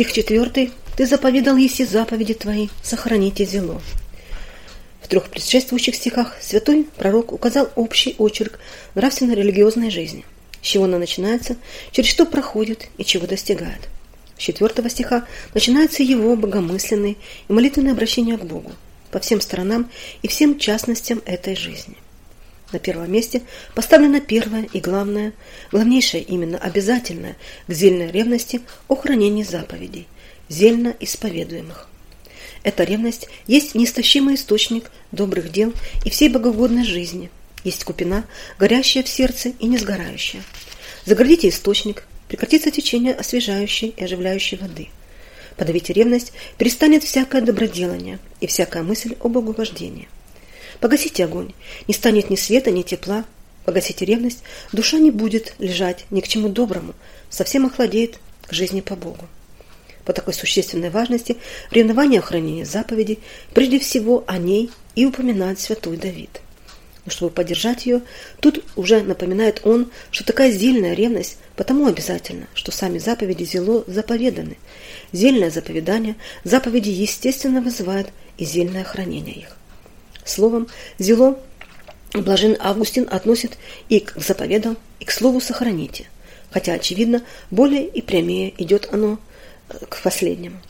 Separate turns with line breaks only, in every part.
Стих 4. «Ты заповедал еси заповеди твои, сохраните зело». В трех предшествующих стихах святой пророк указал общий очерк нравственно-религиозной жизни, с чего она начинается, через что проходит и чего достигает. С четвертого стиха начинается его богомысленное и молитвенное обращение к Богу по всем сторонам и всем частностям этой жизни. На первом месте поставлено первое и главное, главнейшее именно обязательное к зельной ревности о хранении заповедей, зельно исповедуемых. Эта ревность есть неистощимый источник добрых дел и всей богоугодной жизни, есть купина, горящая в сердце и не сгорающая. Загордите источник, прекратится течение освежающей и оживляющей воды. Подавите ревность, перестанет всякое доброделание и всякая мысль об богоугождении. Погасите огонь, не станет ни света, ни тепла. Погасите ревность, душа не будет лежать ни к чему доброму, совсем охладеет к жизни по Богу. По такой существенной важности ревнование охранения заповедей, прежде всего о ней и упоминает святой Давид. Но чтобы поддержать ее, тут уже напоминает он, что такая зельная ревность потому обязательно, что сами заповеди зело заповеданы. Зельное заповедание заповеди естественно вызывает и зельное хранение их. Словом, зело Блажен Августин относит и к заповедам, и к слову «сохраните», хотя, очевидно, более и прямее идет оно э, к последнему.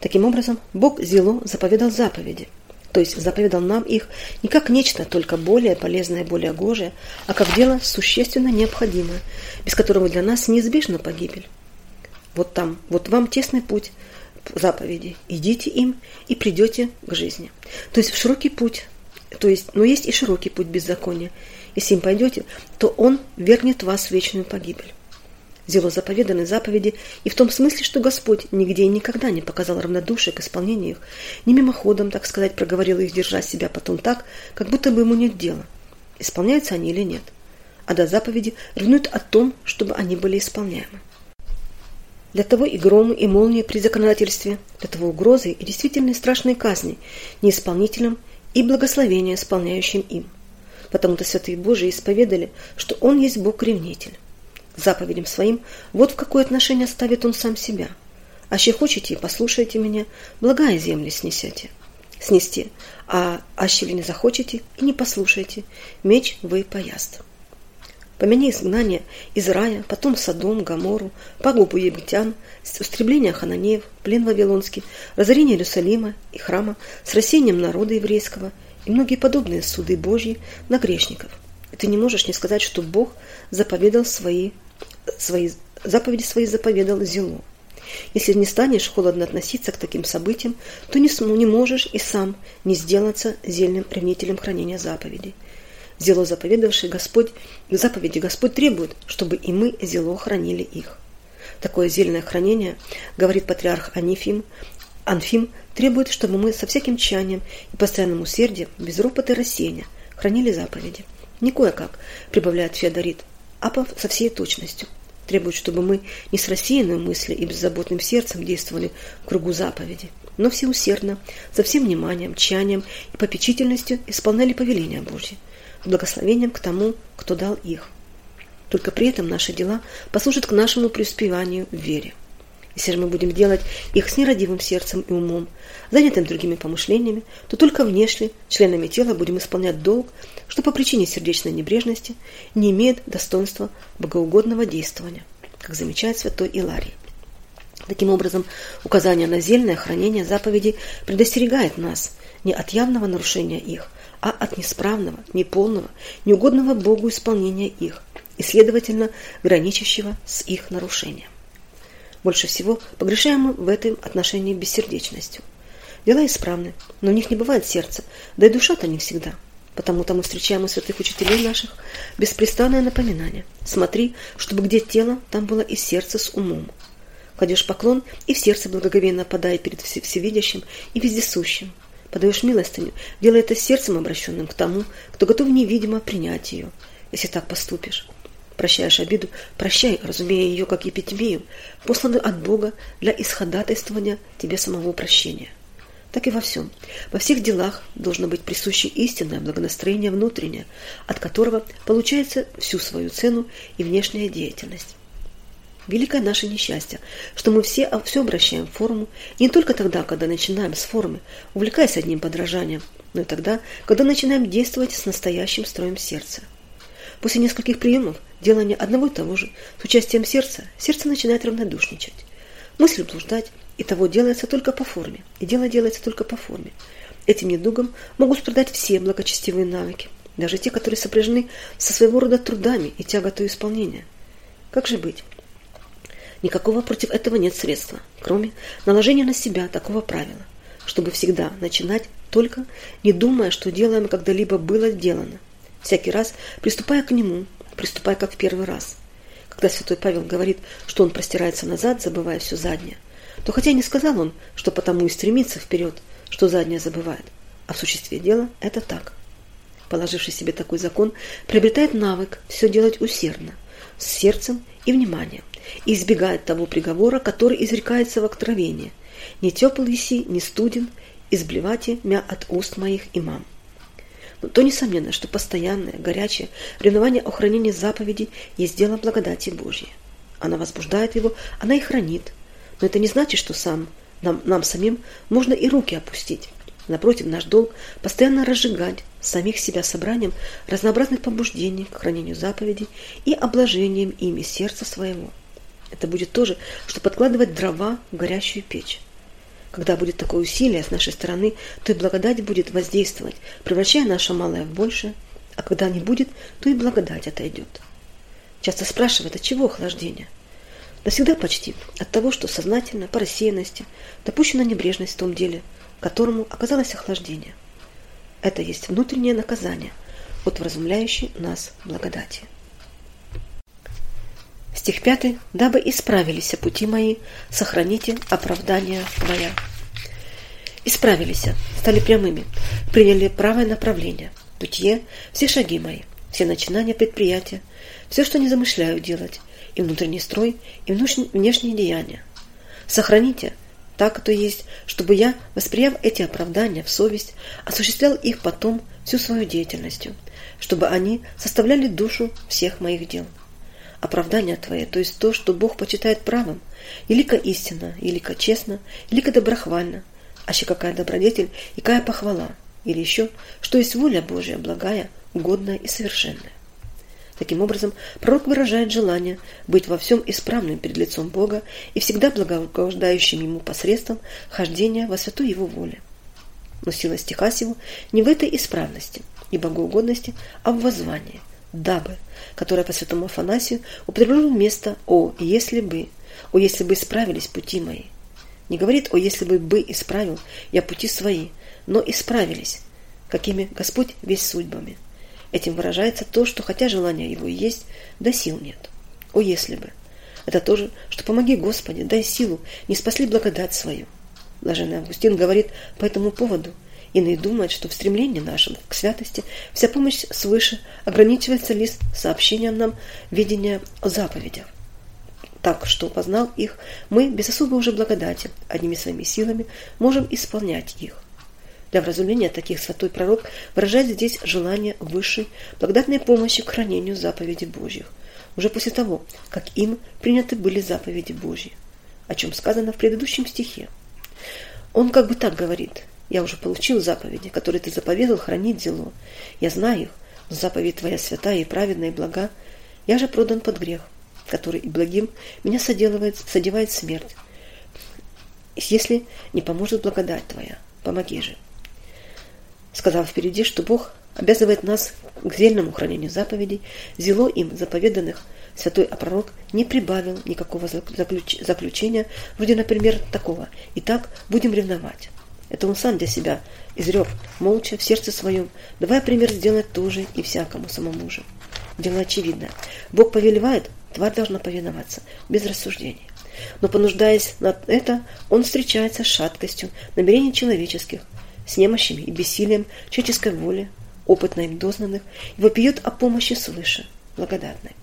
Таким образом, Бог зело заповедал заповеди, то есть заповедал нам их не как нечто только более полезное более гожее, а как дело существенно необходимое, без которого для нас неизбежна погибель. Вот там, вот вам тесный путь, заповеди. Идите им и придете к жизни. То есть в широкий путь, то есть, но есть и широкий путь беззакония. Если им пойдете, то он вернет вас в вечную погибель. Зело заповеданы заповеди и в том смысле, что Господь нигде и никогда не показал равнодушие к исполнению их, не мимоходом, так сказать, проговорил их, держа себя потом так, как будто бы ему нет дела, исполняются они или нет. А до заповеди ревнуют о том, чтобы они были исполняемы. Для того и громы, и молнии при законодательстве, для того угрозы и действительно страшные казни неисполнителям и благословения исполняющим им. Потому-то святые Божии исповедали, что Он есть Бог-ревнитель. Заповедям своим вот в какое отношение ставит Он сам себя. Аще хочете, послушайте меня, благая земли снесете. Снести, а аще ли не захочете и не послушаете, меч вы пояст. Помяни изгнание из рая, потом Содом, Гамору, пагубу египтян, устребление хананеев, плен вавилонский, разорение Иерусалима и храма с рассеянием народа еврейского и многие подобные суды Божьи на грешников. И ты не можешь не сказать, что Бог заповедал свои, свои заповеди свои заповедал зело. Если не станешь холодно относиться к таким событиям, то не, не можешь и сам не сделаться зельным ревнителем хранения заповедей. Зело заповедавший Господь, заповеди Господь требует, чтобы и мы зело хранили их. Такое зельное хранение, говорит патриарх Анифим, Анфим, требует, чтобы мы со всяким чаянием и постоянным усердием, без ропота и рассеяния, хранили заповеди. Не кое-как, прибавляет Феодорит, а со всей точностью. Требует, чтобы мы не с рассеянной мыслью и беззаботным сердцем действовали в кругу заповеди, но все усердно, со всем вниманием, чаянием и попечительностью исполняли повеления Божьи благословением к тому, кто дал их. Только при этом наши дела послужат к нашему преуспеванию в вере. Если же мы будем делать их с нерадивым сердцем и умом, занятым другими помышлениями, то только внешне, членами тела, будем исполнять долг, что по причине сердечной небрежности не имеет достоинства богоугодного действования, как замечает святой Иларий. Таким образом, указание на зельное хранение заповедей предостерегает нас не от явного нарушения их, а от несправного, неполного, неугодного Богу исполнения их и, следовательно, граничащего с их нарушением. Больше всего погрешаем мы в этом отношении бессердечностью. Дела исправны, но в них не бывает сердца, да и душа-то не всегда. Потому-то мы встречаем у святых учителей наших беспрестанное напоминание. Смотри, чтобы где тело, там было и сердце с умом. Кладешь поклон, и в сердце благоговейно падает перед всевидящим и вездесущим подаешь милостыню, делай это сердцем обращенным к тому, кто готов невидимо принять ее, если так поступишь. Прощаешь обиду, прощай, разумея ее, как епитемию, посланную от Бога для исходатайствования тебе самого прощения. Так и во всем. Во всех делах должно быть присуще истинное благонастроение внутреннее, от которого получается всю свою цену и внешняя деятельность. Великое наше несчастье, что мы все, все обращаем в форму, не только тогда, когда начинаем с формы, увлекаясь одним подражанием, но и тогда, когда начинаем действовать с настоящим строем сердца. После нескольких приемов делания одного и того же с участием сердца, сердце начинает равнодушничать. Мысли блуждать, и того делается только по форме, и дело делается только по форме. Этим недугом могут страдать все благочестивые навыки, даже те, которые сопряжены со своего рода трудами и тяготой исполнения. Как же быть? Никакого против этого нет средства, кроме наложения на себя такого правила, чтобы всегда начинать только не думая, что делаем когда-либо было сделано. Всякий раз приступая к нему, приступая как в первый раз. Когда святой Павел говорит, что он простирается назад, забывая все заднее, то хотя не сказал он, что потому и стремится вперед, что заднее забывает, а в существе дела это так. Положивший себе такой закон, приобретает навык все делать усердно, с сердцем и вниманием, и избегает того приговора, который изрекается в откровении. «Не тепл еси, не студен, изблевайте мя от уст моих имам». Но то несомненно, что постоянное, горячее ревнование о хранении заповедей есть дело благодати Божьей. Она возбуждает его, она и хранит. Но это не значит, что сам нам, нам самим можно и руки опустить. Напротив, наш долг – постоянно разжигать самих себя собранием разнообразных побуждений к хранению заповедей и обложением ими сердца своего. Это будет то же, что подкладывать дрова в горящую печь. Когда будет такое усилие с нашей стороны, то и благодать будет воздействовать, превращая наше малое в большее, а когда не будет, то и благодать отойдет. Часто спрашивают, от чего охлаждение? Да всегда почти от того, что сознательно, по рассеянности, допущена небрежность в том деле, которому оказалось охлаждение. Это есть внутреннее наказание от вразумляющей нас благодати. Стих 5. «Дабы исправились пути мои, сохраните оправдание моя». Исправились, стали прямыми, приняли правое направление, путье, все шаги мои, все начинания предприятия, все, что не замышляю делать, и внутренний строй, и внешние деяния. Сохраните так, то есть, чтобы я, восприяв эти оправдания в совесть, осуществлял их потом всю свою деятельностью, чтобы они составляли душу всех моих дел оправдание твое, то есть то, что Бог почитает правым, илика истина, илика честно, илика доброхвально, а еще какая добродетель и какая похвала, или еще, что есть воля Божья, благая, угодная и совершенная. Таким образом, пророк выражает желание быть во всем исправным перед лицом Бога и всегда благоугождающим ему посредством хождения во святую его воле. Но сила стиха сего не в этой исправности и богоугодности, а в воззвании – дабы, которое по святому Афанасию употреблено вместо «о, если бы», «о, если бы исправились пути мои». Не говорит «о, если бы бы исправил я пути свои», но исправились, какими Господь весь судьбами. Этим выражается то, что хотя желание его есть, да сил нет. О, если бы! Это то же, что помоги Господи, дай силу, не спасли благодать свою. Блаженный Августин говорит по этому поводу – Иные думают, что в стремлении нашем к святости вся помощь свыше ограничивается лишь сообщением нам видения о. Так что, познал их, мы без особой уже благодати, одними своими силами, можем исполнять их. Для вразумления таких святой пророк выражает здесь желание высшей благодатной помощи к хранению заповедей Божьих, уже после того, как им приняты были заповеди Божьи, о чем сказано в предыдущем стихе. Он как бы так говорит – я уже получил заповеди, которые ты заповедал хранить зело. Я знаю их, но заповедь твоя святая и праведная и блага. Я же продан под грех, который и благим меня соделывает, содевает смерть. Если не поможет благодать твоя, помоги же. Сказав впереди, что Бог обязывает нас к зельному хранению заповедей, зело им заповеданных, святой пророк не прибавил никакого заключ... заключения, вроде, например, такого «Итак, будем ревновать». Это он сам для себя изрек, молча, в сердце своем, давая пример сделать тоже и всякому самому же. Дело очевидное. Бог повелевает, тварь должна повиноваться, без рассуждений. Но понуждаясь на это, он встречается с шаткостью намерений человеческих, с немощами и бессилием человеческой воли, опытно им дознанных, и вопиет о помощи свыше, благодатной.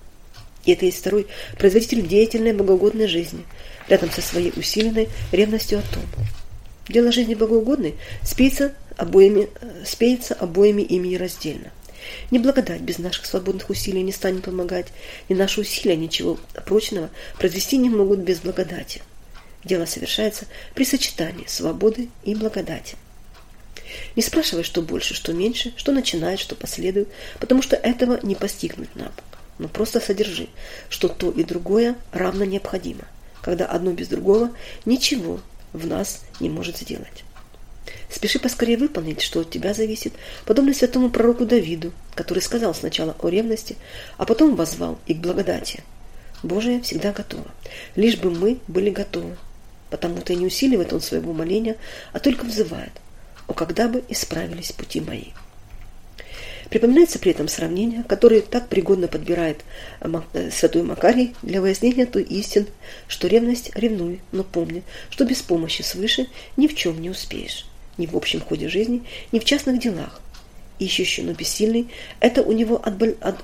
И это есть второй производитель деятельной богоугодной жизни, рядом со своей усиленной ревностью о том, Дело жизни богоугодной спеется обоими, спеется обоими ими раздельно. Ни благодать без наших свободных усилий не станет помогать, ни наши усилия ничего прочного произвести не могут без благодати. Дело совершается при сочетании свободы и благодати. Не спрашивай, что больше, что меньше, что начинает, что последует, потому что этого не постигнуть нам. Но просто содержи, что то и другое равно необходимо, когда одно без другого ничего в нас не может сделать. Спеши поскорее выполнить, что от тебя зависит, подобно святому пророку Давиду, который сказал сначала о ревности, а потом возвал и к благодати. Божие всегда готово, лишь бы мы были готовы. Потому-то и не усиливает он своего моления, а только взывает, о когда бы исправились пути мои. Припоминается при этом сравнение, которое так пригодно подбирает э, святой Макарий для выяснения той истины, что ревность ревнуй, но помни, что без помощи свыше ни в чем не успеешь ни в общем ходе жизни, ни в частных делах. Ищущий, но бессильный – это у него, от, от,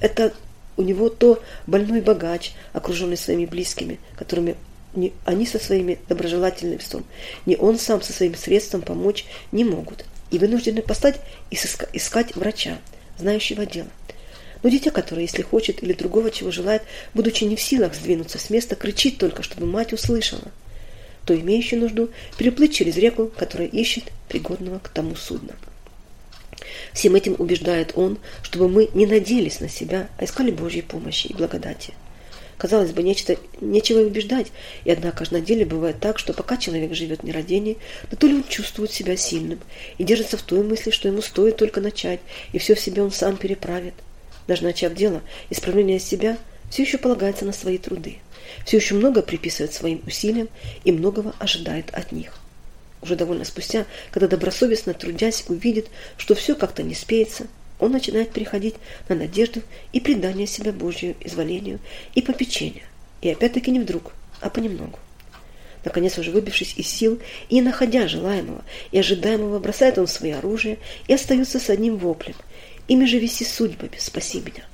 это у него то больной богач, окруженный своими близкими, которыми ни они со своими доброжелательностью, ни он сам со своим средством помочь не могут, и вынуждены постать и искать врача, знающего дело. Но дитя, которое, если хочет или другого чего желает, будучи не в силах сдвинуться с места, кричит только, чтобы мать услышала – то имеющий нужду переплыть через реку, которая ищет пригодного к тому судна. Всем этим убеждает он, чтобы мы не надеялись на себя, а искали Божьей помощи и благодати. Казалось бы, нечто, нечего убеждать, и однако же на деле бывает так, что пока человек живет в нерадении, то то ли он чувствует себя сильным и держится в той мысли, что ему стоит только начать, и все в себе он сам переправит. Даже начав дело, исправление себя все еще полагается на свои труды все еще много приписывает своим усилиям и многого ожидает от них. Уже довольно спустя, когда добросовестно трудясь увидит, что все как-то не спеется, он начинает переходить на надежду и предание себя Божью изволению и попечению. И опять-таки не вдруг, а понемногу. Наконец, уже выбившись из сил и не находя желаемого и ожидаемого, бросает он свои оружие и остается с одним воплем. Ими же виси судьбами, спаси меня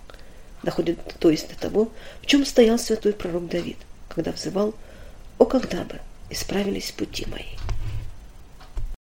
доходит то есть до того, в чем стоял святой пророк Давид, когда взывал «О, когда бы исправились пути мои!»